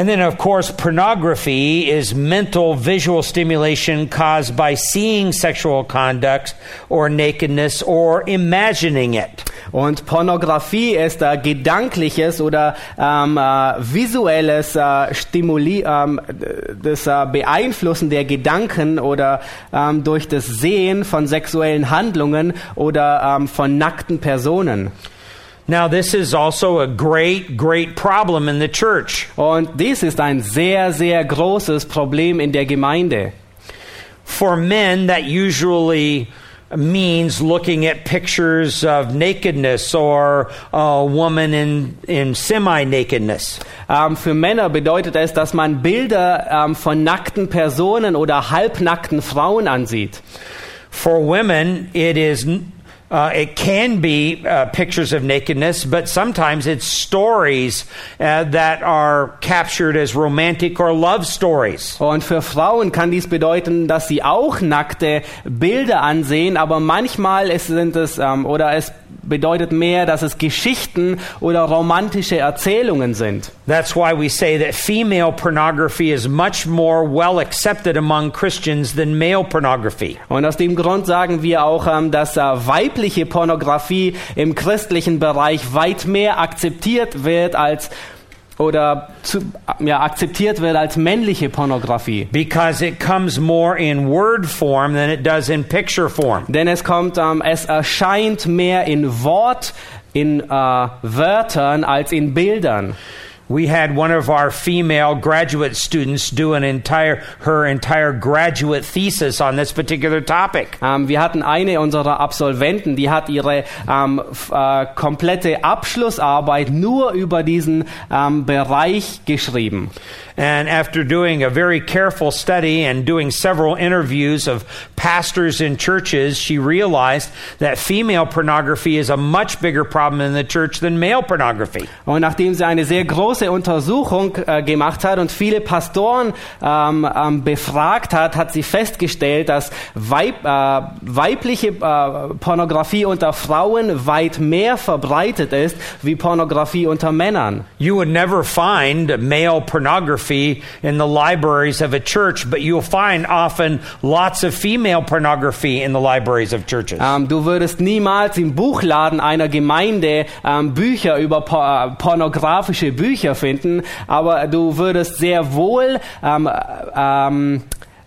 And then, of course, pornography is mental visual stimulation caused by seeing sexual conduct or nakedness or imagining it. Und Pornografie ist äh, gedankliches oder ähm, äh, visuelles äh, Stimuli, ähm, das äh, Beeinflussen der Gedanken oder ähm, durch das Sehen von sexuellen Handlungen oder ähm, von nackten Personen. Now, this is also a great, great problem in the church. Und dies ist ein sehr, sehr großes Problem in der Gemeinde. For men, that usually means looking at pictures of nakedness or a woman in, in semi nakedness. Ähm, für Männer bedeutet es, dass man Bilder ähm, von nackten Personen oder halbnackten Frauen ansieht. For women, it is uh, it can be uh, pictures of nakedness, but sometimes it's stories uh, that are captured as romantic or love stories. Und für Frauen kann dies bedeuten, dass sie auch nackte Bilder ansehen, aber manchmal es sind es ähm, oder es bedeutet mehr, dass es Geschichten oder romantische Erzählungen sind. That's why we say that female pornography is much more well accepted among Christians than male pornography. Und aus dem Grund sagen wir auch, ähm, dass äh, weibliche Pornografie im christlichen Bereich weit mehr akzeptiert wird als oder zu, ja, akzeptiert wird als männliche Pornografie. Because it comes more in word form than it does in picture form. Denn es kommt, ähm, es erscheint mehr in Wort, in äh, Wörtern als in Bildern. We had one of our female graduate students do an entire her entire graduate thesis on this particular topic. Ähm, wir hatten eine unserer Absolventen, die hat ihre ähm, f- äh, komplette Abschlussarbeit nur über diesen ähm, Bereich geschrieben. And after doing a very careful study and doing several interviews of pastors in churches, she realized that female pornography is a much bigger problem in the church than male pornography. Und nachdem sie eine sehr große Untersuchung äh, gemacht hat und viele Pastoren ähm, ähm, befragt hat, hat sie festgestellt, dass Weib, äh, weibliche äh, Pornografie unter Frauen weit mehr verbreitet ist wie Pornografie unter Männern. You would never find male pornography in the libraries of a church, but you'll find often lots of female pornography in the libraries of churches. Ähm, du würdest niemals im Buchladen einer Gemeinde ähm, Bücher über por äh, pornografische Bücher finden, aber du würdest sehr wohl ähm, äh, ähm,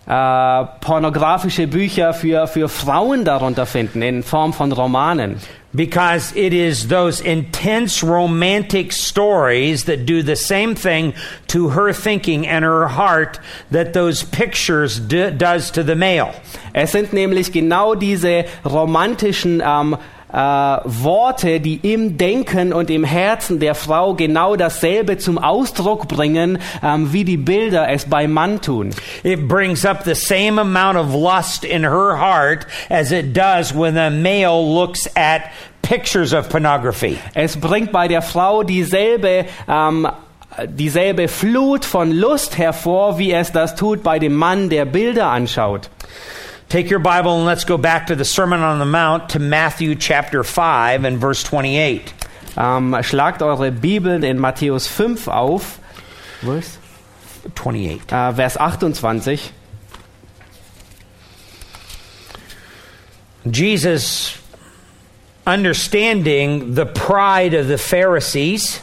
äh, pornografische Bücher für, für Frauen darunter finden, in Form von Romanen. Because it is those intense romantic stories that do the same thing to her thinking and her heart that those pictures d- does to the male. Es sind nämlich genau diese romantischen ähm, äh, Worte, die im Denken und im Herzen der Frau genau dasselbe zum Ausdruck bringen, ähm, wie die Bilder es beim Mann tun. It brings up the same amount of lust in her heart as it does when a male looks at pictures of pornography. Es bringt bei der Frau dieselbe ähm, dieselbe Flut von Lust hervor, wie es das tut bei dem Mann, der Bilder anschaut. Take your Bible and let's go back to the Sermon on the Mount to Matthew chapter 5 and verse 28. Ähm, schlagt eure Bibeln in Matthäus 5 auf, Vers, 28. äh, Vers 28. Jesus, understanding the pride of the Pharisees,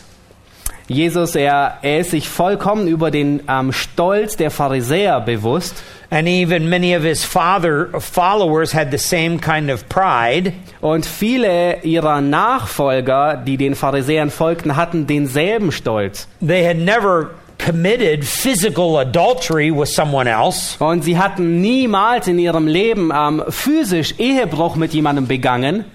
Jesus, er, er ist sich vollkommen über den ähm, Stolz der Pharisäer bewusst. and even many of his father followers had the same kind of pride. Und viele ihrer Nachfolger, die den Pharisäern folgten, hatten denselben Stolz. They had never committed physical adultery with someone else, Und sie hatten niemals in ihrem Leben ähm, physisch Ehebruch mit jemandem begangen.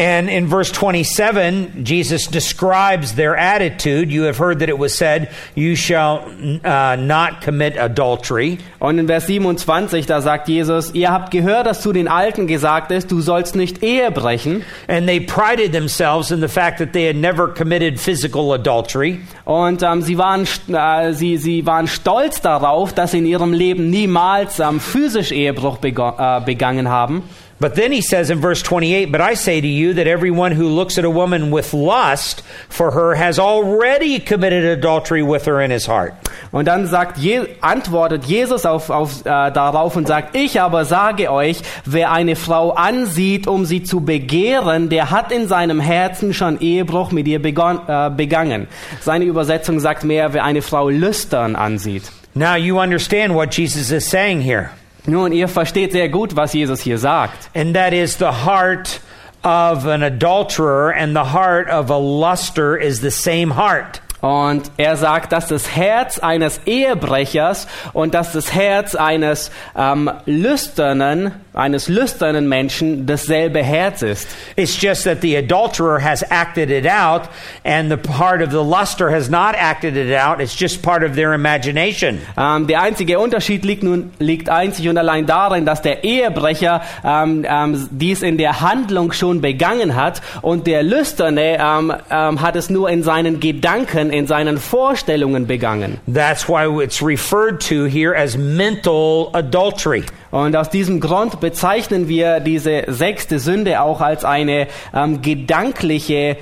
And in verse 27, Jesus describes their attitude. You have heard that it was said, You shall uh, not commit adultery. Und in Vers 27, da sagt Jesus, ihr habt gehört, dass zu den Alten gesagt ist, du sollst nicht Ehe brechen. And they prided themselves in the fact that they had never committed physical adultery. Und ähm, sie, waren, äh, sie, sie waren stolz darauf, dass sie in ihrem Leben niemals ähm, physisch Ehebruch äh, begangen haben. But then he says in verse 28, But I say to you that everyone who looks at a woman with lust for her has already committed adultery with her in his heart. Und dann sagt, antwortet Jesus auf, auf, äh, darauf und sagt, ich aber sage euch, wer eine Frau ansieht, um sie zu begehren, der hat in seinem Herzen schon Ehebruch mit ihr begon, äh, begangen. Seine Übersetzung sagt mehr, wer eine Frau lüstern ansieht. Now you understand what Jesus is saying here. Nun, ihr versteht sehr gut, was Jesus hier sagt. And that is the heart of an adulterer and the heart of a luster is the same heart. Und er sagt, dass das Herz eines Ehebrechers und dass das Herz eines ähm, lüsternen, eines lüsternen Menschen dasselbe Herz ist. It's just that the adulterer has acted it out and the part of the luster has not acted it out. It's just part of their imagination. Ähm, der einzige Unterschied liegt nun liegt einzig und allein darin, dass der Ehebrecher ähm, ähm, dies in der Handlung schon begangen hat und der Lüsterne hat es nur in seinen Gedanken, in seinen Vorstellungen begangen. That's why it's referred to here as mental adultery. Und aus diesem Grund bezeichnen wir diese sechste Sünde auch als eine ähm, gedankliche,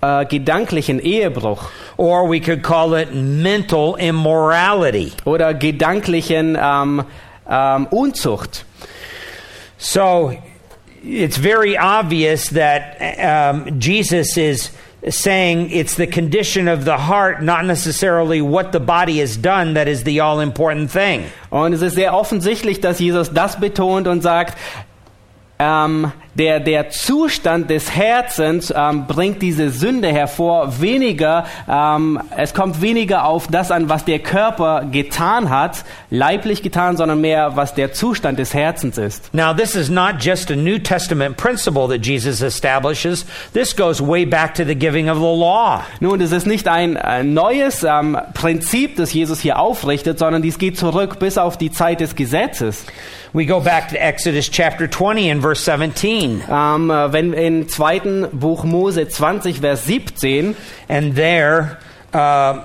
äh, gedanklichen Ehebruch Or we could call it mental immorality. oder gedanklichen ähm, ähm, Unzucht. So it's very obvious that um, Jesus is saying it's the condition of the heart, not necessarily what the body has done, that is the all important thing. Und es ist sehr offensichtlich, dass Jesus das betont und sagt, ähm, der, der Zustand des Herzens ähm, bringt diese Sünde hervor, weniger, ähm, es kommt weniger auf das an, was der Körper getan hat, leiblich getan, sondern mehr, was der Zustand des Herzens ist. Now, this is not just a New Testament principle that Jesus establishes. This goes way back to the giving of the law. Nun, es ist nicht ein äh, neues ähm, Prinzip, das Jesus hier aufrichtet, sondern dies geht zurück bis auf die Zeit des Gesetzes. We go back to Exodus chapter 20 and verse 17. Ähm, äh, wenn im zweiten Buch Mose 20, Vers 17, And there, uh,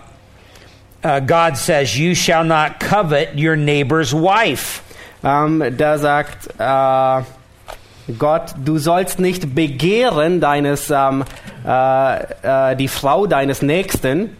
uh, God says, You shall not covet your neighbor's wife. ähm, da sagt äh, Gott, du sollst nicht begehren deines, ähm, äh, äh, die Frau deines Nächsten.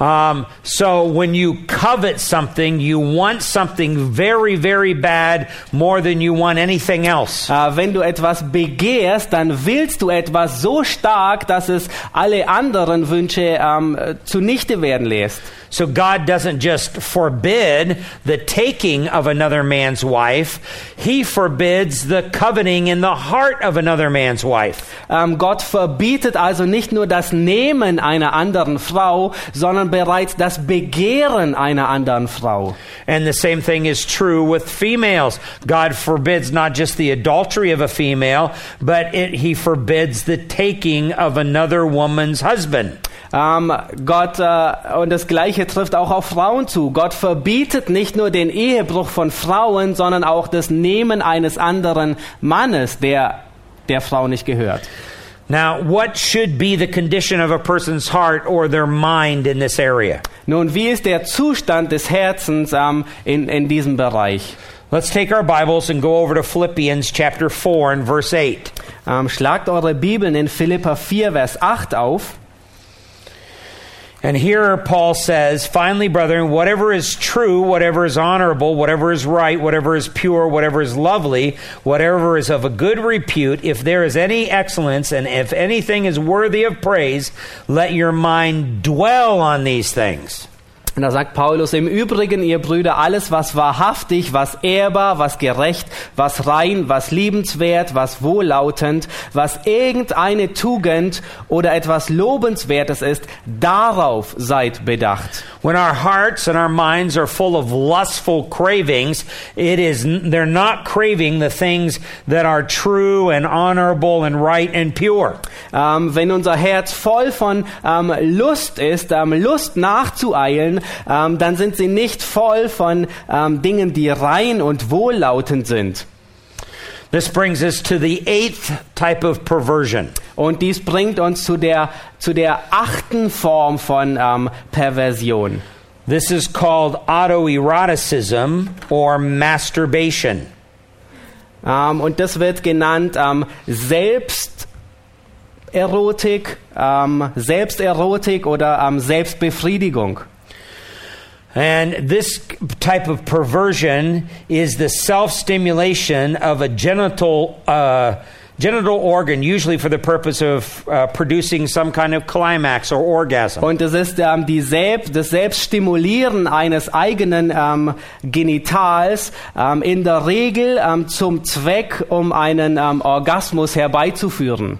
Um, so when you covet something, you want something very, very bad more than you want anything else. Äh, wenn du etwas begehrst, dann willst du etwas so stark, dass es alle anderen Wünsche ähm, zunichte werden lässt. So God doesn't just forbid the taking of another man's wife, He forbids the coveting in the heart of another man's wife. Ähm, Gott verbietet also nicht nur das Nehmen einer anderen Frau, sondern bereits das Begehren einer anderen Frau. And the same thing is true with females. God forbids not just the adultery of a female, but it, He forbids the taking of another woman's husband. Ähm, Gott, äh, und das Gleiche trifft auch auf Frauen zu. Gott verbietet nicht nur den Ehebruch von Frauen, sondern auch das Nehmen eines anderen Mannes, der der Frau nicht gehört. Now, what should be the condition of a person's heart or their mind in this area? Nun, wie ist der Zustand des Herzens ähm, in, in diesem Bereich? Let's take our Bibles and go over to Philippians chapter 4 and verse 8. Ähm, schlagt eure Bibeln in Philippa 4, Vers 8 auf. And here Paul says, finally, brethren, whatever is true, whatever is honorable, whatever is right, whatever is pure, whatever is lovely, whatever is of a good repute, if there is any excellence and if anything is worthy of praise, let your mind dwell on these things. Und da sagt Paulus, im Übrigen, ihr Brüder, alles, was wahrhaftig, was ehrbar, was gerecht, was rein, was liebenswert, was wohllautend, was irgendeine Tugend oder etwas Lobenswertes ist, darauf seid bedacht. When our hearts and our minds are full of lustful cravings, it is they're not craving the things that are true and honorable and right and pure. Ähm, wenn unser Herz voll von ähm, Lust ist, ähm, Lust nachzueilen, ähm, dann sind sie nicht voll von ähm, Dingen, die rein und wohllautend sind. This brings us to the eighth type of perversion. Und dies bringt uns zu der, zu der achten Form von ähm, Perversion. This is called autoeroticism or masturbation. Ähm, und das wird genannt ähm, Selbsterotik, ähm, Selbsterotik oder Selbstbefriedigung. And this type of perversion is the self stimulation of a genital, uh, genital organ, usually for the purpose of uh, producing some kind of climax or orgasm. Und es ist ähm, die Selbst, das Selbststimulieren eines eigenen ähm, Genitals ähm, in der Regel ähm, zum Zweck, um einen Orgasmus herbeizuführen.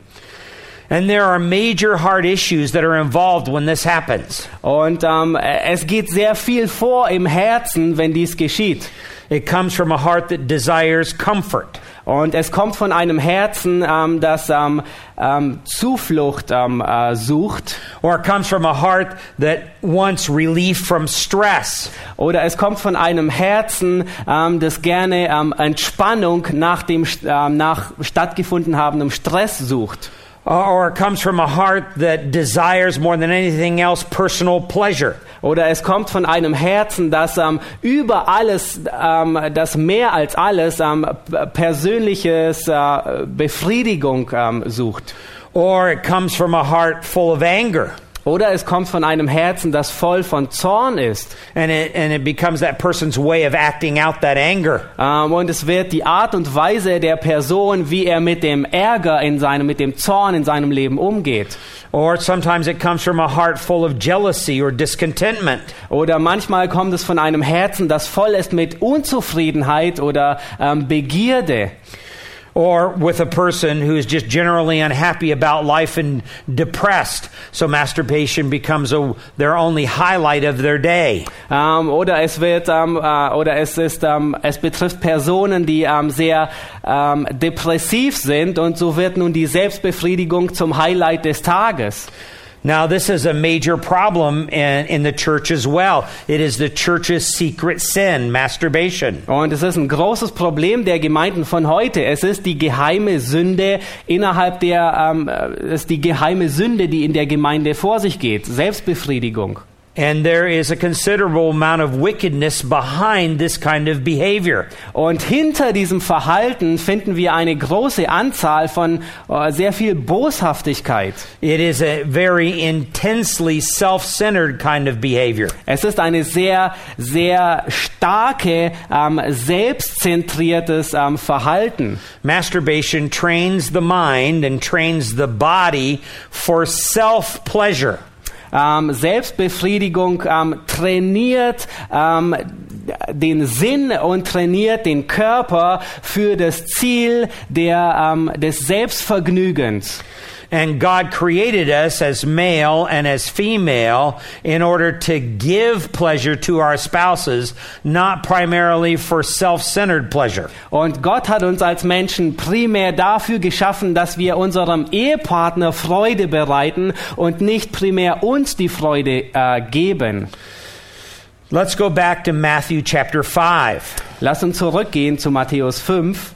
And there are major heart issues that are involved when this happens. Und ähm, es geht sehr viel vor im Herzen, wenn dies geschieht. It comes from a heart that desires comfort. Und es kommt von einem Herzen, ähm, das ähm, ähm, Zuflucht ähm, äh, sucht. Or it comes from a heart that wants relief from stress. Oder es kommt von einem Herzen, das gerne Entspannung nach dem nach stattgefunden habendem Stress sucht. Or it comes from a heart that desires more than anything else personal pleasure. Oder es kommt von einem Herzen, das ähm, über alles, ähm, das mehr als alles ähm, persönliches äh, Befriedigung ähm, sucht. Or it comes from a heart full of anger. Oder es kommt von einem Herzen, das voll von Zorn ist. And it, and it becomes that person's way of acting out that anger. Ähm, und es wird die Art und Weise der Person, wie er mit dem Ärger in seinem, mit dem Zorn in seinem Leben umgeht. Or sometimes it comes from a heart full of jealousy or discontentment. Oder manchmal kommt es von einem Herzen, das voll ist mit Unzufriedenheit oder ähm, Begierde. Or with a person who is just generally unhappy about life and depressed. So masturbation becomes a, their only highlight of their day. Ähm, oder es wird ähm, äh, oder es ist ähm, es betrifft Personen, die sehr depressiv sind und so wird nun die Selbstbefriedigung zum Highlight des Tages. Now, this is a major problem in, in the church as well. It is the church's secret sin, masturbation. Und es ist ein großes Problem der Gemeinden von heute. Es ist die geheime Sünde innerhalb der, ähm, es ist die geheime Sünde, die in der Gemeinde vor sich geht. Selbstbefriedigung. And there is a considerable amount of wickedness behind this kind of behavior. Und hinter diesem Verhalten finden wir eine große Anzahl von äh, sehr viel Boshaftigkeit. It is a very intensely self centered kind of behavior. Es ist eine sehr, sehr starke, ähm, selbstzentriertes ähm, Verhalten. Masturbation trains the mind and trains the body for self pleasure. Ähm, Selbstbefriedigung ähm, trainiert ähm, den Sinn und trainiert den Körper für das Ziel der, ähm, des Selbstvergnügens. And God created us as male and as female in order to give pleasure to our spouses, not primarily for self centered pleasure. Und Gott hat uns als Menschen primär dafür geschaffen, dass wir unserem Ehepartner Freude bereiten und nicht primär uns die Freude äh, geben. Let's go back to Matthew chapter 5. Lass uns zurückgehen zu Matthäus 5.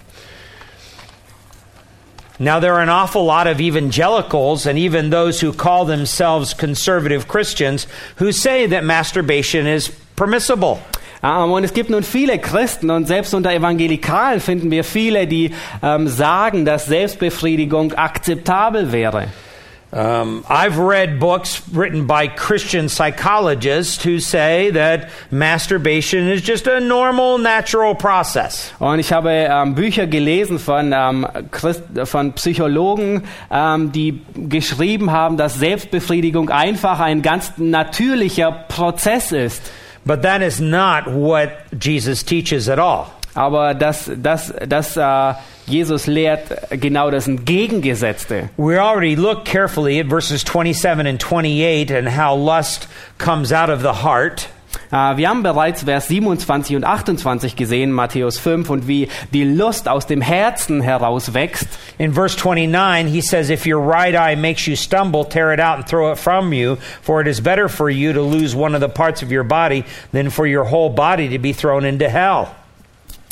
Now, there are an awful lot of evangelicals and even those who call themselves conservative Christians who say that masturbation is permissible. Ähm, und es gibt nun viele Christen und selbst unter Evangelikalen finden wir viele, die ähm, sagen, dass Selbstbefriedigung akzeptabel wäre. Um, I've read books written by Christian psychologists who say that masturbation is just a normal, natural process. Und ich habe ähm, Bücher gelesen von, ähm, Christ, von Psychologen, ähm, die geschrieben haben, dass Selbstbefriedigung einfach ein ganz natürlicher Prozess ist. But that is not what Jesus teaches at all. Aber das, das, das, äh, Jesus lehrt genau das Entgegengesetzte. We already looked carefully at verses 27 and 28 and how lust comes out of the heart. Äh, Wir haben bereits Vers 27 und 28 gesehen, Matthäus 5, und wie die Lust aus dem Herzen heraus wächst. In verse 29, he says, If your right eye makes you stumble, tear it out and throw it from you, for it is better for you to lose one of the parts of your body than for your whole body to be thrown into hell.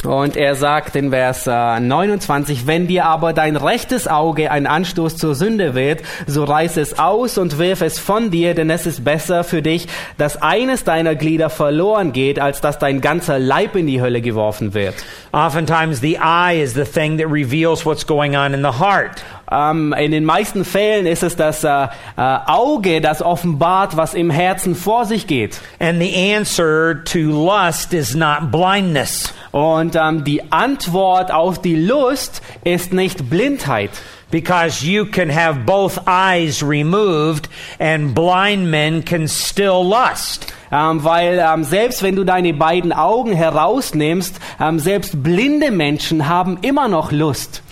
Und er sagt in Vers äh, 29, wenn dir aber dein rechtes Auge ein Anstoß zur Sünde wird, so reiß es aus und wirf es von dir, denn es ist besser für dich, dass eines deiner Glieder verloren geht, als dass dein ganzer Leib in die Hölle geworfen wird. Oftentimes, the eye is the thing that reveals what's going on in the heart. Ähm, in den meisten Fällen ist es das äh, äh, Auge, das offenbart, was im Herzen vor sich geht. And the answer to lust is not blindness. Und ähm, die Antwort auf die Lust ist nicht Blindheit. Because you can have both eyes removed and blind men can still lust. Ähm, weil ähm, selbst wenn du deine beiden Augen herausnimmst, ähm, selbst blinde Menschen haben immer noch Lust.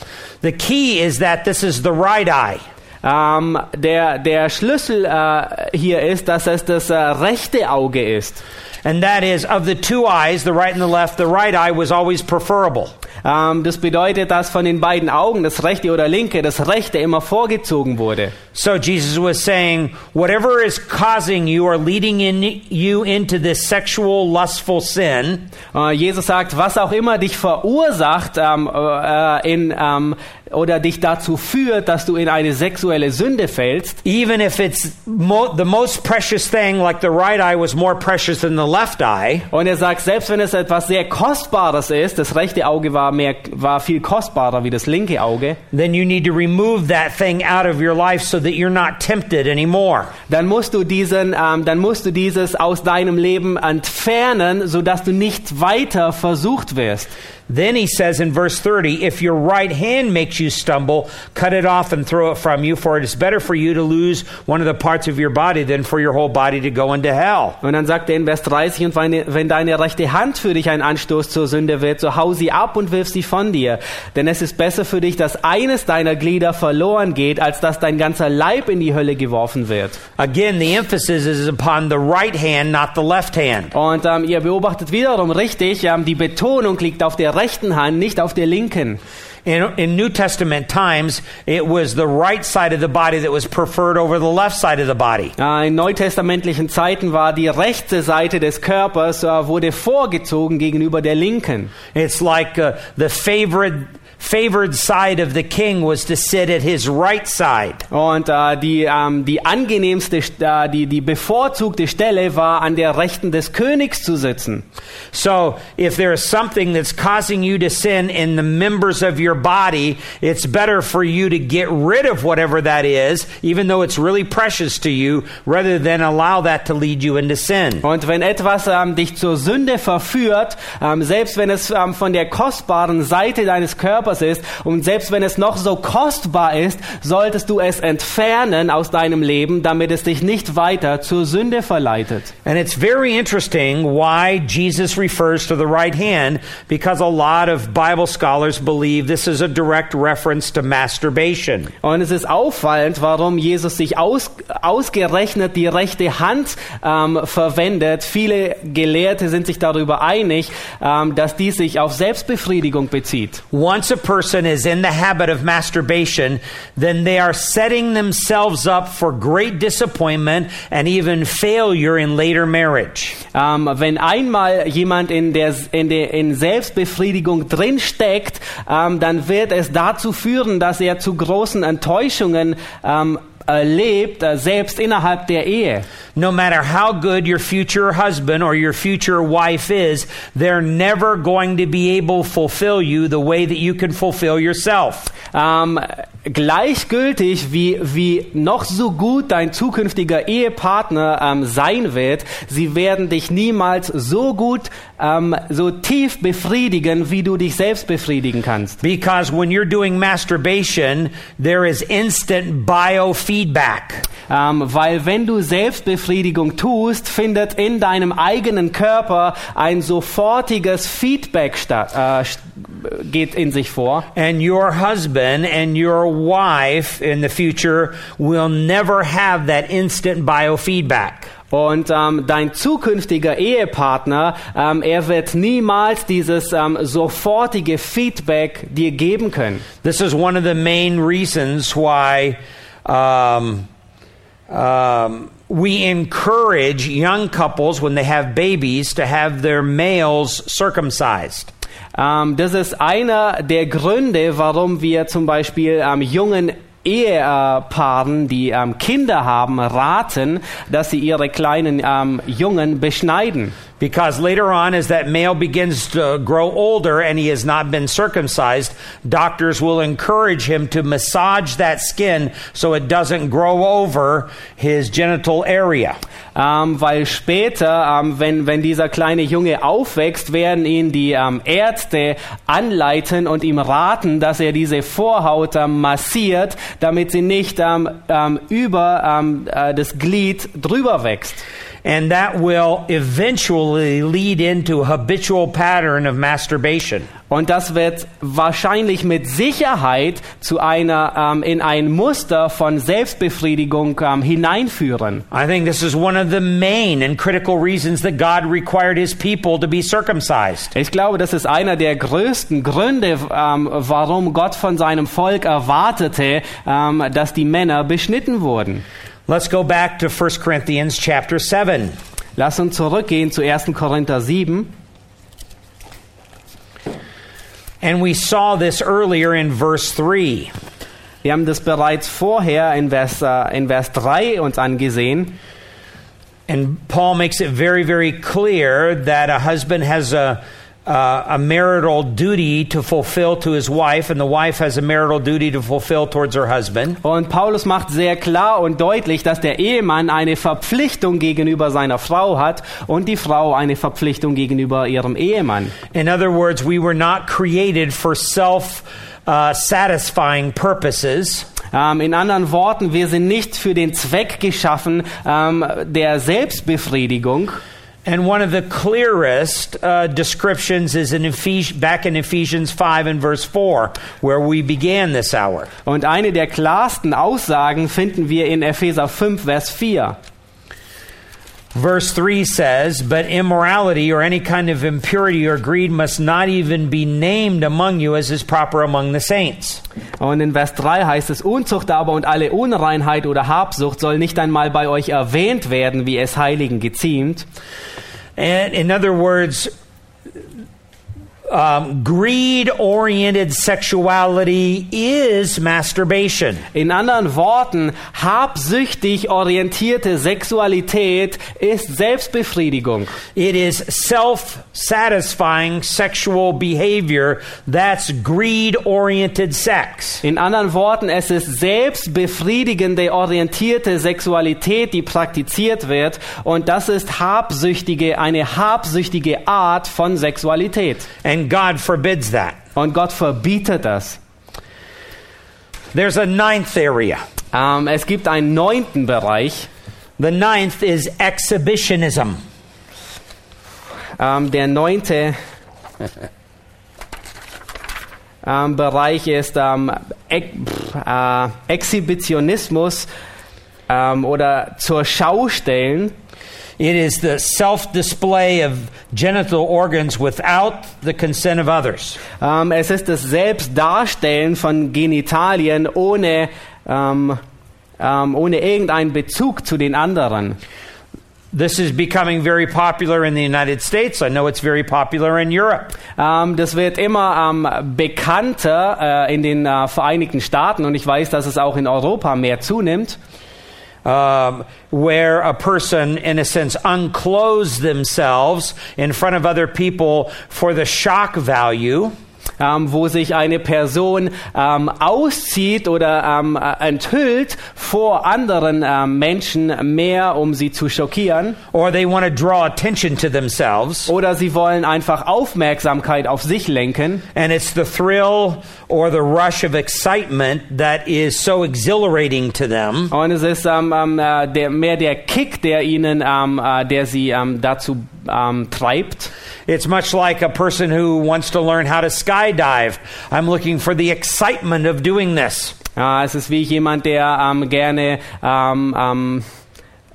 The key is that this is the right eye. Ähm, der, der Schlüssel äh, hier ist, dass es das äh, rechte Auge ist. And that is, of the two eyes, the right and the left, the right eye was always preferable. Ähm, das bedeutet, dass von den beiden Augen, das rechte oder linke, das rechte immer vorgezogen wurde. So Jesus was saying, whatever is causing you or leading in you into this sexual lustful sin, Äh, Jesus sagt, was auch immer dich verursacht ähm, äh, in, ähm, oder dich dazu führt, dass du in eine sexuelle Sünde fällst, even if it's mo- the most precious thing, like the right eye was more precious than the left eye, Und er sagt, selbst wenn es etwas sehr Kostbares ist, das rechte Auge war, mehr, war viel kostbarer wie das linke Auge, then you need to remove that thing out of your life so that you're not tempted anymore. dann musst du diesen, ähm, dann musst du dieses aus deinem Leben entfernen, sodass du nicht weiter versucht wirst. Then he says in verse 30, if your right hand makes you stumble, cut it off and throw it from you, for it is better for you to lose one of the parts of your body than for your whole body to go into hell. Und dann sagt er in Vers 30, und wenn, deine rechte Hand für dich ein Anstoß zur Sünde wird, so hau sie ab und wirf sie von dir. Denn es ist besser für dich, dass eines deiner Glieder verloren geht, als dass dein ganzer Leib in die Hölle geworfen wird. Again, the emphasis is upon the right hand, not the left hand. Und ähm, ihr beobachtet wiederum richtig, ähm, die Betonung liegt auf der rechten Hand, nicht auf der linken. In, in New Testament times, it was the right side of the body that was preferred over the left side of the body. Äh, in neutestamentlichen Zeiten war die rechte Seite des Körpers äh, wurde vorgezogen gegenüber der linken. It's like uh, the favorite favored side of the king was to sit at his right side. Und äh, die, ähm, die angenehmste, äh, die, die bevorzugte Stelle war, an der Rechten des Königs zu sitzen. So, if there is something that's causing you to sin in the members of your body, it's better for you to get rid of whatever that is, even though it's really precious to you, rather than allow that to lead you into sin. Und wenn etwas ähm, dich zur Sünde verführt, ähm, selbst wenn es ähm, von der kostbaren Seite deines Körpers ist und selbst wenn es noch so kostbar ist, solltest du es entfernen aus deinem Leben, damit es dich nicht weiter zur Sünde verleitet. And it's very interesting why Jesus refers to the right hand, because a lot of Bible scholars believe this is a direct reference to masturbation. Und es ist auffallend, warum Jesus sich aus, ausgerechnet die rechte Hand ähm, verwendet. Viele Gelehrte sind sich darüber einig, ähm, dass dies sich auf Selbstbefriedigung bezieht. Once a person is in the habit of masturbation, then they are setting themselves up for great disappointment and even failure in later marriage. Ähm, wenn einmal jemand in der in der in Selbstbefriedigung drin steckt, ähm, dann wird es dazu führen, dass er zu großen Enttäuschungen ähm, erlebt, äh, selbst innerhalb der Ehe. No matter how good your future husband or your future wife is, they're never going to be able to fulfill you the way that you can fulfill yourself. Ähm, gleichgültig, wie, wie noch so gut dein zukünftiger Ehepartner ähm, sein wird, sie werden dich niemals so gut, ähm, so tief befriedigen, wie du dich selbst befriedigen kannst. Because when you're doing masturbation, there is instant biofeedback. Ähm, weil wenn du Selbstbefriedigung tust, findet in deinem eigenen Körper ein sofortiges Feedback statt. Äh, geht in sich vor. And your husband and your wife in the future will never have that instant biofeedback. Und ähm, dein zukünftiger Ehepartner, ähm, er wird niemals dieses ähm, sofortige Feedback dir geben können. This is one of the main reasons why um, um, we encourage young couples when they have babies to have their males circumcised. Ähm, das ist einer der Gründe, warum wir zum Beispiel ähm, jungen Ehepaaren, die ähm, Kinder haben, raten, dass sie ihre kleinen ähm, Jungen beschneiden. Because later on, as that male begins to grow older and he has not been circumcised, doctors will encourage him to massage that skin so it doesn't grow over his genital area. Ähm, weil später, ähm, wenn, wenn dieser kleine Junge aufwächst, werden ihn die ähm, Ärzte anleiten und ihm raten, dass er diese Vorhaut ähm, massiert, damit sie nicht ähm, ähm, über äh, das Glied drüber wächst. And that will eventually lead into a habitual pattern of masturbation. Und das wird wahrscheinlich mit Sicherheit zu einer ähm, in ein Muster von Selbstbefriedigung ähm, hineinführen. I think this is one of the main and critical reasons that God required his people to be circumcised. Ich glaube, das ist einer der größten Gründe, ähm, warum Gott von seinem Volk erwartete, ähm, dass die Männer beschnitten wurden. Let's go back to 1 Corinthians chapter 7. Lass uns zurückgehen zu 1. Korinther 7. And we saw this earlier in verse 3. Wir haben das bereits vorher in Vers, äh, in Vers 3 uns angesehen. And Paul makes it very, very clear that a husband has a, uh, a marital duty to fulfill to his wife, and the wife has a marital duty to fulfill towards her husband. Und Paulus macht sehr klar und deutlich, dass der Ehemann eine Verpflichtung gegenüber seiner Frau hat und die Frau eine Verpflichtung gegenüber ihrem Ehemann. In other words, we were not created for self uh, satisfying purposes. Ähm, in anderen Worten, wir sind nicht für den Zweck geschaffen ähm, der Selbstbefriedigung. And one of the clearest uh, descriptions is in Ephes- back in Ephesians 5 and verse 4, where we began this hour. Und eine der klarsten Aussagen finden wir in Epheser 5, Vers 4. Verse 3 says, But immorality or any kind of impurity or greed must not even be named among you as is proper among the saints. Und in Vers 3 heißt es, Unzucht aber und alle Unreinheit oder Habsucht soll nicht einmal bei euch erwähnt werden, wie es Heiligen geziemt. And in other words, um, greed oriented sexuality is masturbation. In anderen Worten, habsüchtig orientierte Sexualität ist Selbstbefriedigung. It is self satisfying sexual behavior that's greed oriented sex. In anderen Worten, es ist selbstbefriedigende, orientierte Sexualität, die praktiziert wird. Und das ist habsüchtige, eine habsüchtige Art von Sexualität. And God forbids that. Und Gott verbietet das. There's a ninth area. Ähm, es gibt einen neunten Bereich. The ninth is exhibitionism. Ähm, der neunte ähm, Bereich ist ähm, Ex äh, Exhibitionismus oder zur Schau stellen. It is the self display of genital organs without the consent of others. Ähm, es ist das Selbstdarstellen von Genitalien ohne, ähm, ähm, ohne irgendeinen Bezug zu den anderen. This is becoming very popular in the United States. I know it's very popular in Europe. Ähm, das wird immer ähm, bekannter äh, in den äh, Vereinigten Staaten und ich weiß, dass es auch in Europa mehr zunimmt. Um, where a person, in a sense, unclothes themselves in front of other people for the shock value. Ähm, wo sich eine Person ähm, auszieht oder ähm, äh, enthüllt vor anderen ähm, Menschen mehr, um sie zu schockieren. or they want to draw attention to themselves. Oder sie wollen einfach Aufmerksamkeit auf sich lenken. And it's the thrill or the rush of excitement that is so exhilarating to them Und es ist ähm, ähm, äh, der, mehr der Kick, der ihnen, äh, der sie dazu ähm, treibt. It's much like a person who wants to learn how to skydive. I'm looking for the excitement of doing this. Ja, es ist wie jemand, der ähm, gerne ähm, ähm,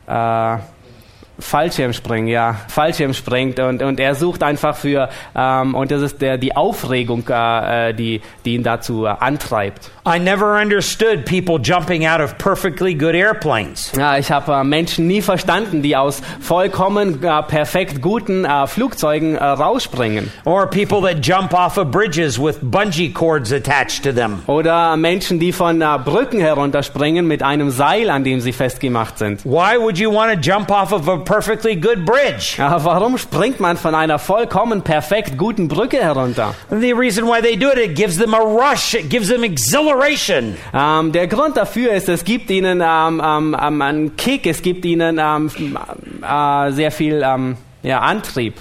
äh, Fallschirm springen, ja, Fallschirm springt und, und er sucht einfach für, ähm, und das ist der, die Aufregung, äh, die, die ihn dazu äh, antreibt. I never understood people jumping out of perfectly good airplanes. Ja, ich habe äh, Menschen nie verstanden, die aus vollkommen äh, perfekt guten äh, Flugzeugen äh, rausspringen. Or people that jump off of bridges with bungee cords attached to them. Oder Menschen, die von äh, Brücken herunterspringen mit einem Seil, an dem sie festgemacht sind. Why would you want to jump off of a perfectly good bridge? Ja, warum springt man von einer vollkommen perfekt guten Brücke herunter? The reason why they do it, it gives them a rush, it gives them exhilaration. Ähm, der Grund dafür ist, es gibt ihnen ähm, ähm, ähm, einen Kick, es gibt ihnen ähm, äh, sehr viel ähm, ja, Antrieb.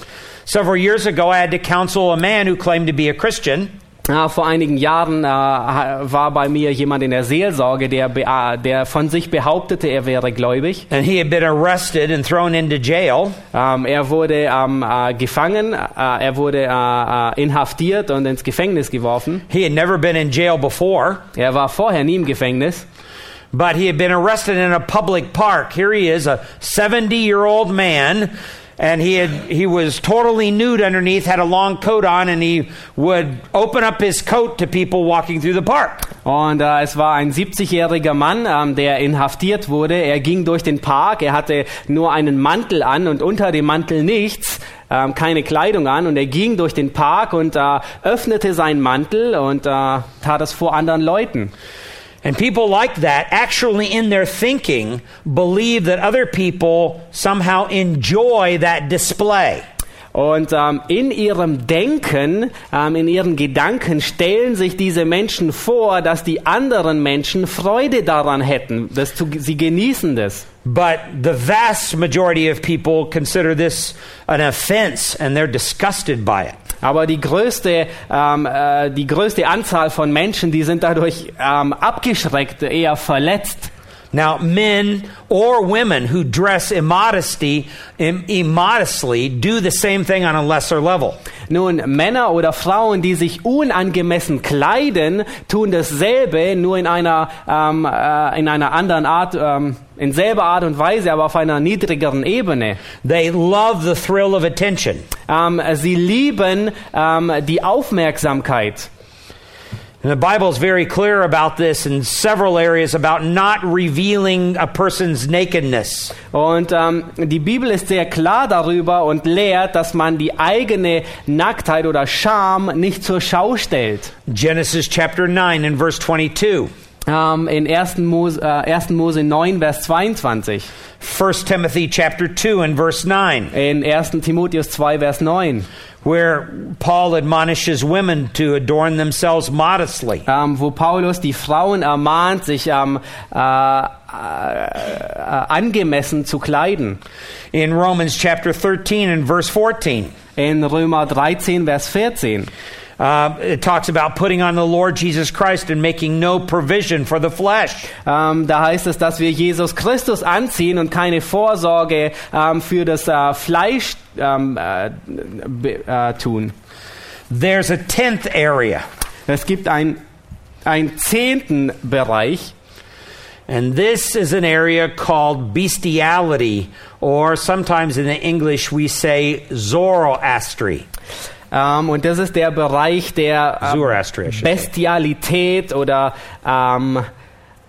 Several years ago, I had to counsel a man who claimed to be a Christian. Ja, vor einigen Jahren äh, war bei mir jemand in der Seelsorge, der, äh, der von sich behauptete, er wäre gläubig. And he had been arrested and thrown into jail. Ähm, er wurde ähm, äh, gefangen, äh, er wurde äh, inhaftiert und ins Gefängnis geworfen. He had never been in jail before, Er war vorher nie im Gefängnis. but he had been arrested in a public park. Here he is, a 70 year old man, and he had he was totally nude underneath, had a long coat on, and he would open up his coat to people walking through the park. Und äh, es war ein 70-jähriger Mann, ähm, der inhaftiert wurde. Er ging durch den Park, er hatte nur einen Mantel an und unter dem Mantel nichts, ähm, keine Kleidung an. Und er ging durch den Park und äh, öffnete seinen Mantel und äh, tat es vor anderen Leuten. And people like that actually in their thinking believe that other people somehow enjoy that display. Und ähm, in ihrem Denken, ähm, in ihren Gedanken stellen sich diese Menschen vor, dass die anderen Menschen Freude daran hätten. dass zu, sie genießen das. But the vast majority of people consider this an offense and they're disgusted by it. Aber die größte, ähm, äh, die größte Anzahl von Menschen, die sind dadurch ähm, abgeschreckt, eher verletzt. Now, men or women who dress immodesty, im, immodestly do the same thing on a lesser level. Nun, Männer oder Frauen, die sich unangemessen kleiden, tun dasselbe, nur in einer, ähm, äh, in einer anderen Art, ähm, in selber Art und Weise, aber auf einer niedrigeren Ebene. They love the thrill of attention. Ähm, sie lieben ähm, die Aufmerksamkeit. And the Bible is very clear about this in several areas about not revealing a person's nakedness. Und ähm, die Bibel ist sehr klar darüber und lehrt, dass man die eigene Nacktheit oder Scham nicht zur Schau stellt. Genesis chapter 9 and verse 22. Ähm, in 1. Mose, äh, 1. Mose 9, Vers 22. 1 Timothy chapter 2 and verse 9, In 1. Timotheus 2, Vers 9. where Paul admonishes women to adorn themselves modestly. Ähm, wo Paulus die Frauen ermahnt, sich ähm, äh, äh, äh, angemessen zu kleiden. In Romans chapter 13 and verse 14, In Römer 13, Vers 14. Uh, it talks about putting on the Lord Jesus Christ and making no provision for the flesh. Ähm, da heißt es, dass wir Jesus Christus anziehen und keine Vorsorge ähm, für das äh, Fleisch ähm, äh, be, äh, tun. There's a tenth area, Es gibt ein, einen zehnten Bereich. and this is an area called bestiality, or sometimes in the English we say Zoroastry. Ähm, und das ist der Bereich der ähm. Bestialität oder ähm,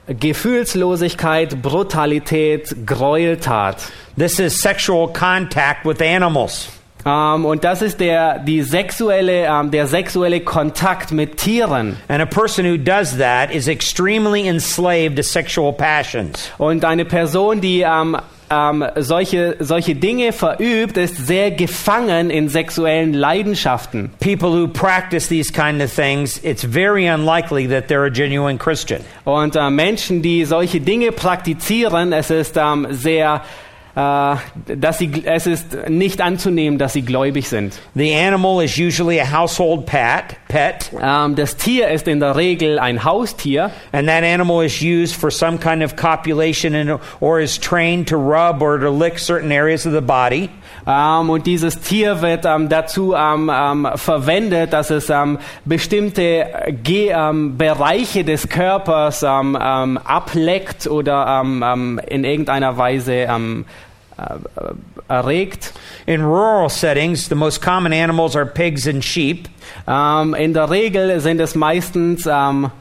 Gefühlslosigkeit, Brutalität, Gräueltat. This is sexual contact with animals. Ähm, und das ist der, die sexuelle, ähm, der sexuelle Kontakt mit Tieren. And a person who does that is extremely enslaved to sexual passions. Und eine Person, die ähm, ähm, solche, solche Dinge verübt, ist sehr gefangen in sexuellen Leidenschaften. People who practice these kind of things, it's very unlikely that they're a genuine Christian. Und äh, Menschen, die solche Dinge praktizieren, es ist ähm, sehr, äh, dass sie, es ist nicht anzunehmen, dass sie gläubig sind. The animal is usually a household pet, pet, Ähm, das Tier ist in der Regel ein Haustier. and that animal is used for some kind of copulation and, or is trained to rub or to lick certain areas of the body. Ähm, und dieses Tier wird dazu ähm, ähm, verwendet, dass es bestimmte Ge Bereiche des Körpers ableckt oder in irgendeiner Weise äh, äh, erregt. In rural settings, the most common animals are pigs and sheep. Ähm, in der Regel sind es meistens ähm,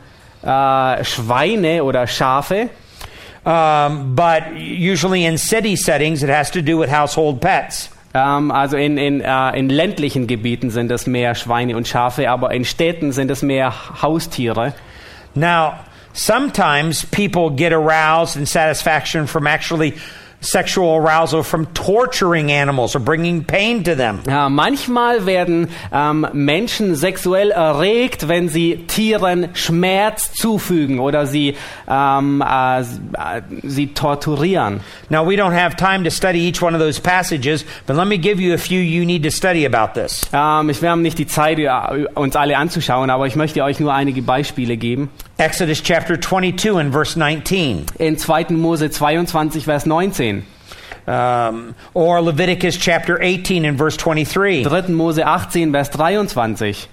äh, Schweine oder Schafe. Um, but usually in city settings, it has to do with household pets. Ähm, also in, in, äh, in ländlichen Gebieten sind es mehr Schweine und Schafe, aber in Städten sind es mehr Haustiere. Now, sometimes people get aroused and satisfaction from actually sexual arousal from torturing animals or bringing pain to them. Ja, manchmal werden ähm, Menschen sexuell erregt, wenn sie Tieren Schmerz zufügen oder sie, ähm, äh, äh, sie torturieren. Now, we don't have time to study each one of those passages, but let me give you a few you need to study about this. Ähm, ich, wir haben nicht die Zeit, uns alle anzuschauen, aber ich möchte euch nur einige Beispiele geben. Exodus chapter 22 and verse 19, In 2. Mose 22, Vers 19, um, or Leviticus chapter 18 and verse 23, 3. Mose 18, Vers 23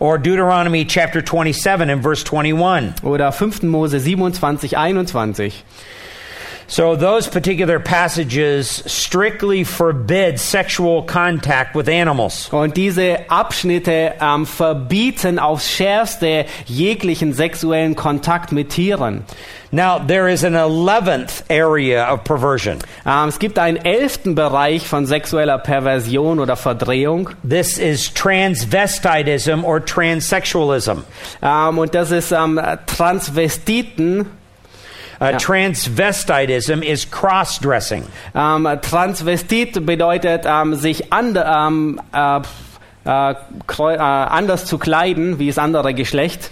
or Deuteronomy chapter 27 and verse 21. oder 5. Mose 27, 21. So, those particular passages strictly forbid sexual contact with animals. Und diese Abschnitte ähm, verbieten aufs Schärfste jeglichen sexuellen Kontakt mit Tieren. Now, there is an 11th area of perversion. Ähm, es gibt einen elften Bereich von sexueller Perversion oder Verdrehung. This is transvestitism or transsexualism. Ähm, und das ist ähm, Transvestiten. Uh, Transvestitism is cross dressing. Ähm, Transvestit bedeutet, ähm, sich äh, äh, kreu- äh, anders zu kleiden wie das andere Geschlecht.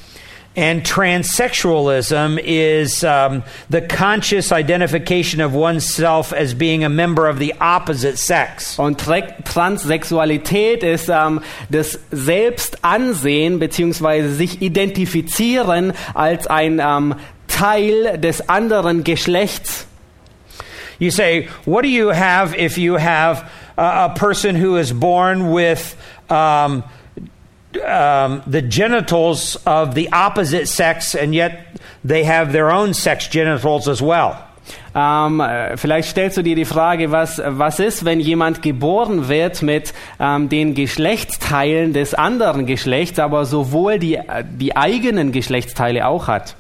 And transsexualism is um, the conscious identification of oneself as being a member of the opposite sex. Und Tra- Transsexualität ist ähm, das Selbstansehen bzw. sich identifizieren als ein ähm, Teil des anderen Geschlechts. You say, what do you have if you have a, a person who is born with um, um, the genitals of the opposite sex and yet they have their own sex genitals as well? Ähm, äh, vielleicht stellst du dir die Frage, was, was ist, wenn jemand geboren wird mit ähm, den Geschlechtsteilen des anderen Geschlechts, aber sowohl die, äh, die eigenen Geschlechtsteile auch hat?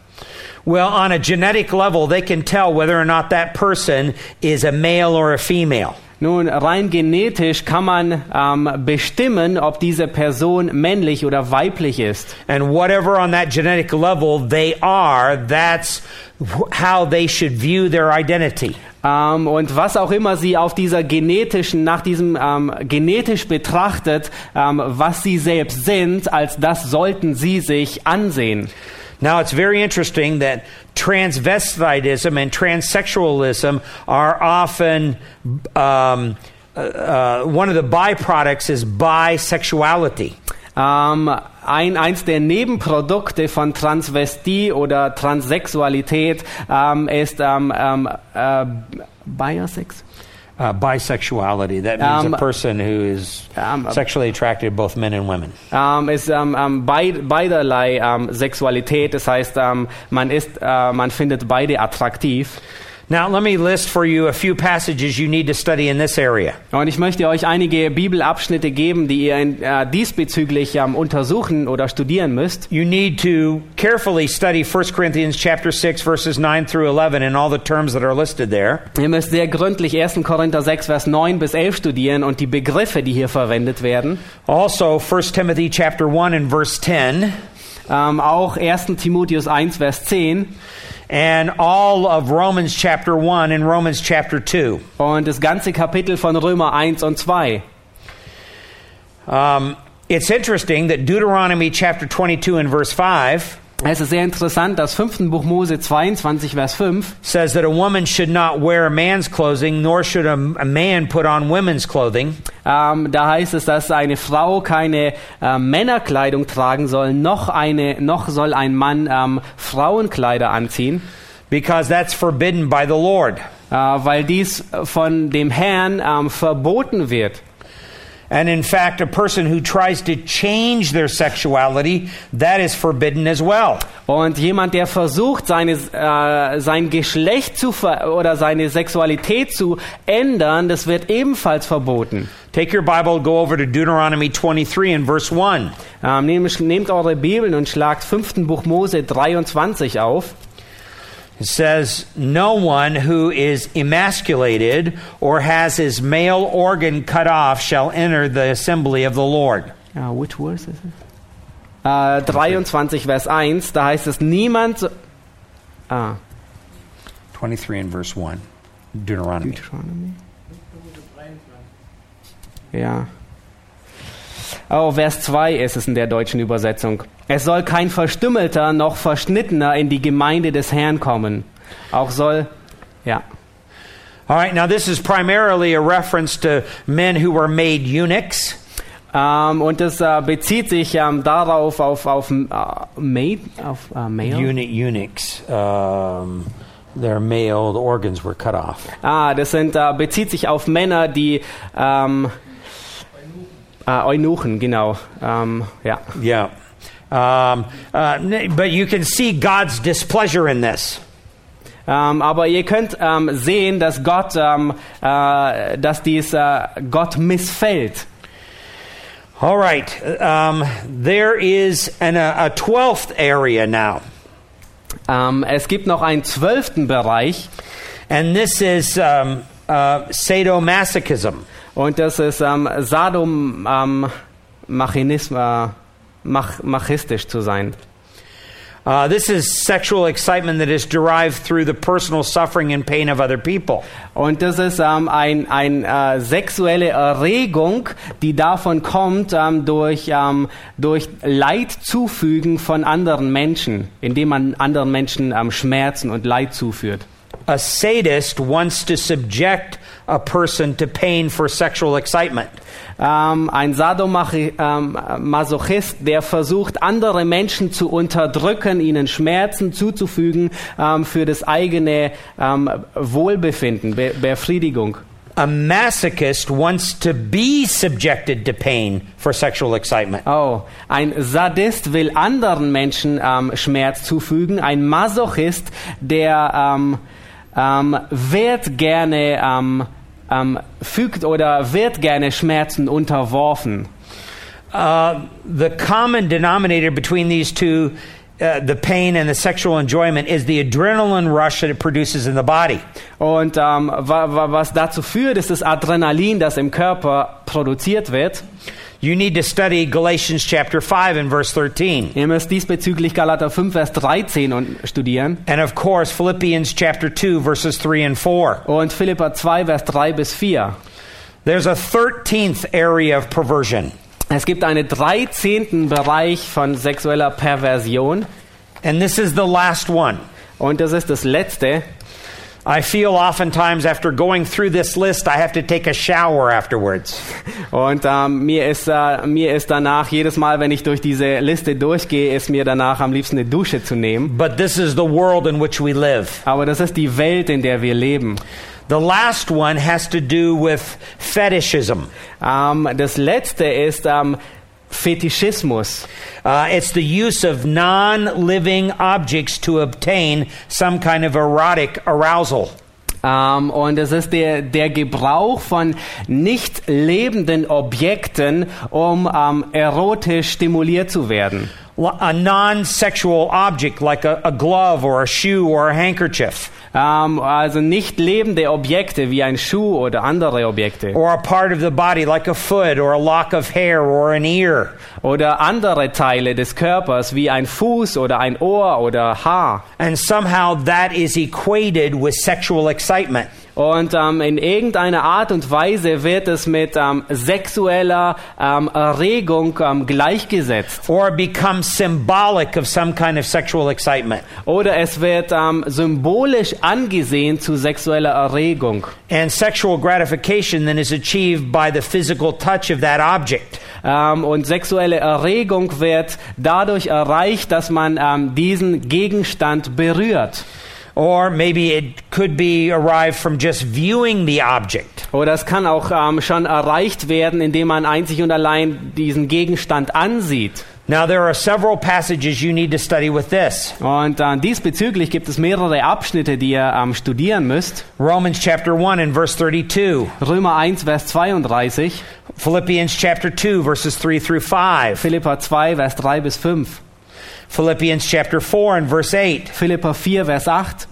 Well, on a genetic level, they can tell whether or not that person is a male or a female. Nun, rein genetisch kann man ähm, bestimmen, ob diese Person männlich oder weiblich ist. And whatever on that genetic level they are, that's how they should view their identity. Ähm, und was auch immer sie auf dieser genetischen, nach diesem ähm, genetisch betrachtet, ähm, was sie selbst sind, als das sollten sie sich ansehen. Now, it's very interesting that transvestitism and transsexualism are often um, uh, uh, one of the byproducts is bisexuality. Ähm, ein, eins der Nebenprodukte von Transvestie oder Transsexualität ähm, ist ähm, ähm, äh. Uh, bisexuality, that means Um, a person who is um, sexually attracted to both men and women. Ähm, ist ähm, ähm, beiderlei ähm, Sexualität, das heißt, ähm, man ist, äh, man findet beide attraktiv. Now, let me list for you a few passages you need to study in this area. Und ich möchte euch einige Bibelabschnitte geben, die ihr in, äh, diesbezüglich ähm, untersuchen oder studieren müsst. You need to carefully study 1 Corinthians chapter 6 verses 9 through 11 and all the terms that are listed there. Ihr müsst sehr gründlich 1. Korinther 6, Vers 9 bis 11 studieren und die Begriffe, die hier verwendet werden. Also 1 Timothy chapter 1 and verse 10 Ähm, auch 1. Timotheus 1, Vers 10 and all of Romans chapter 1 and Romans chapter 2. und das ganze Kapitel von Römer 1 und 2. Um, it's interesting that Deuteronomy chapter 22 and verse 5 Es ist sehr interessant, das 5. Buch Mose 22, Vers 5 says that a woman should not wear a man's clothing, nor should a, a man put on women's clothing. Ähm, da heißt es, dass eine Frau keine äh, Männerkleidung tragen soll, noch, eine, noch soll ein Mann ähm, Frauenkleider anziehen, because that's forbidden by the Lord. äh, weil dies von dem Herrn ähm, verboten wird. And in fact, a person who tries to change their sexuality, that is forbidden as well. Und jemand, der versucht, seine, äh, sein Geschlecht zu oder seine Sexualität zu ändern, das wird ebenfalls verboten. Take your Bible, go over to Deuteronomy 23 and verse 1. Ähm, nehmt, nehmt eure Bibeln und schlagt 5. Buch Mose 23 auf. It says, No one who is emasculated or has his male organ cut off shall enter the assembly of the Lord. Ja, which verse is it? Äh, 23 Vers 1, da heißt es, niemand... so- Ah, 23 and verse 1. Deuteronomy. Deuteronomy. Ja. Oh, Vers 2 ist es in der deutschen Übersetzung. Es soll kein Verstümmelter noch Verschnittener in die Gemeinde des Herrn kommen. Auch soll, ja. All right, now this is primarily a reference to men who were made eunuchs. Ähm, und das äh, bezieht sich ähm, darauf, auf, auf, äh, Maid, auf äh, Male. Eunuch, eunuchs. Um, their male organs were cut off. Ah, das sind, bezieht sich auf Männer, die, ähm, äh, Eunuchen, genau, ähm, ja. Yeah. Um, uh, n- but you can see God's displeasure in this. Ähm, aber ihr könnt ähm, sehen, dass Gott, äh, dass dies äh, Gott missfällt. All right. Um, there is an, a, 12th area now. Es gibt noch einen zwölften Bereich And this is um, uh, sadomasochism. Und das ist ähm, Sadom, ähm, äh, mach, machistisch zu sein. Uh, this is sexual excitement that is derived through the personal suffering and pain of other people. Und das ist ähm, ein, ein äh, sexuelle Erregung, die davon kommt ähm, durch, ähm, durch Leid zufügen von anderen Menschen, indem man anderen Menschen ähm, Schmerzen und Leid zuführt. A sadist wants to subject a person to pain for sexual excitement. Ähm, ein Sadomasochist, der versucht, andere Menschen zu unterdrücken, ihnen Schmerzen zuzufügen ähm, für das eigene ähm, Wohlbefinden, Be Befriedigung. A masochist wants to be subjected to pain for sexual excitement. Oh, ein Sadist will anderen Menschen ähm, Schmerz zufügen. Ein Masochist, der ähm, wird gerne ähm, ähm, fügt oder wird gerne Schmerzen unterworfen. Uh, the common denominator between these two, uh, the pain and the sexual enjoyment, is the adrenaline rush that it produces in the body. Und ähm, wa wa was dazu führt, ist das Adrenalin, das im Körper produziert wird. You need to study Galatians chapter 5 and verse 13. Ihr müsst diesbezüglich Galater 5, Vers 13 und studieren. And of course, Philippians chapter 2 verses 3 and 4. Und Philippa 2, Vers 3 bis 4. There's a 13th area of perversion. Es gibt einen 13. Bereich von sexueller Perversion. And this is the last one. Und das ist das letzte. I feel oftentimes after going through this list, I have to take a shower afterwards. Und ähm, mir, ist, äh, mir ist danach, jedes Mal, wenn ich durch diese Liste durchgehe, ist mir danach am liebsten eine Dusche zu nehmen. But this is the world in which we live. Aber das ist die Welt, in der wir leben. The last one has to do with fetishism. Ähm, das letzte ist ähm, Fetischismus. Uh, it's the use of non living objects to obtain some kind of erotic arousal. Ähm, und es ist der, der Gebrauch von nicht lebenden Objekten, um ähm, erotisch stimuliert zu werden. A non sexual object like a, a glove or a shoe or a handkerchief, Ähm, also nicht lebende Objekte wie ein Schuh oder andere Objekte. or a part of the body like a foot or a lock of hair or an ear. Oder andere Teile des Körpers wie ein Fuß oder ein Ohr oder Haar. And somehow that is equated with sexual excitement. Und ähm, in irgendeiner Art und Weise wird es mit ähm, sexueller ähm, Erregung ähm, gleichgesetzt. or becomes symbolic of some kind of sexual excitement. Oder es wird ähm, symbolisch angesehen zu sexueller Erregung. And sexual gratification then is achieved by the physical touch of that object. Ähm, und sexuelle Erregung wird dadurch erreicht, dass man diesen Gegenstand berührt. Or maybe it could be arrived from just viewing the object. Oder es kann auch ähm, schon erreicht werden, indem man einzig und allein diesen Gegenstand ansieht. Now, there are several passages you need to study with this. Und äh, diesbezüglich gibt es mehrere Abschnitte, die ihr ähm, studieren müsst. Romans chapter 1 and verse 32. Römer 1, Vers 32, Philippians chapter 2 verses 3 through 5. Philippa 2, Vers 3 bis 5, Philippians chapter 4 and verse 8. Philippa 4, Vers 8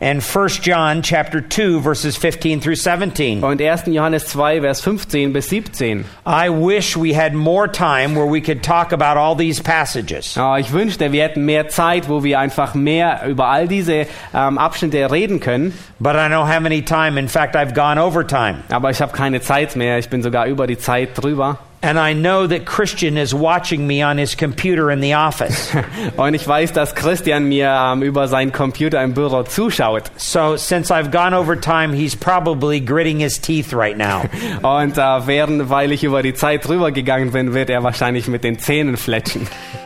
And 1 John chapter 2 verses 15 through 17. und 1. Johannes 2, Vers 15 bis 17. I wish we had more time where we could talk about all these passages. Ja, ich wünschte, wir hätten mehr Zeit, wo wir einfach mehr über all diese ähm, Abschnitte reden können. But I don't have any time. In fact, I've gone over time. Aber ich habe keine Zeit mehr. Ich bin sogar über die Zeit drüber. And I know that Christian is watching me on his computer in the office. Und ich weiß, dass Christian mir ähm, über seinen Computer im Büro zuschaut. so since I've gone over time, he's probably gritting his teeth right now. Und äh, während, weil ich über die Zeit drüber gegangen bin, wird er wahrscheinlich mit den Zähnen fletschen.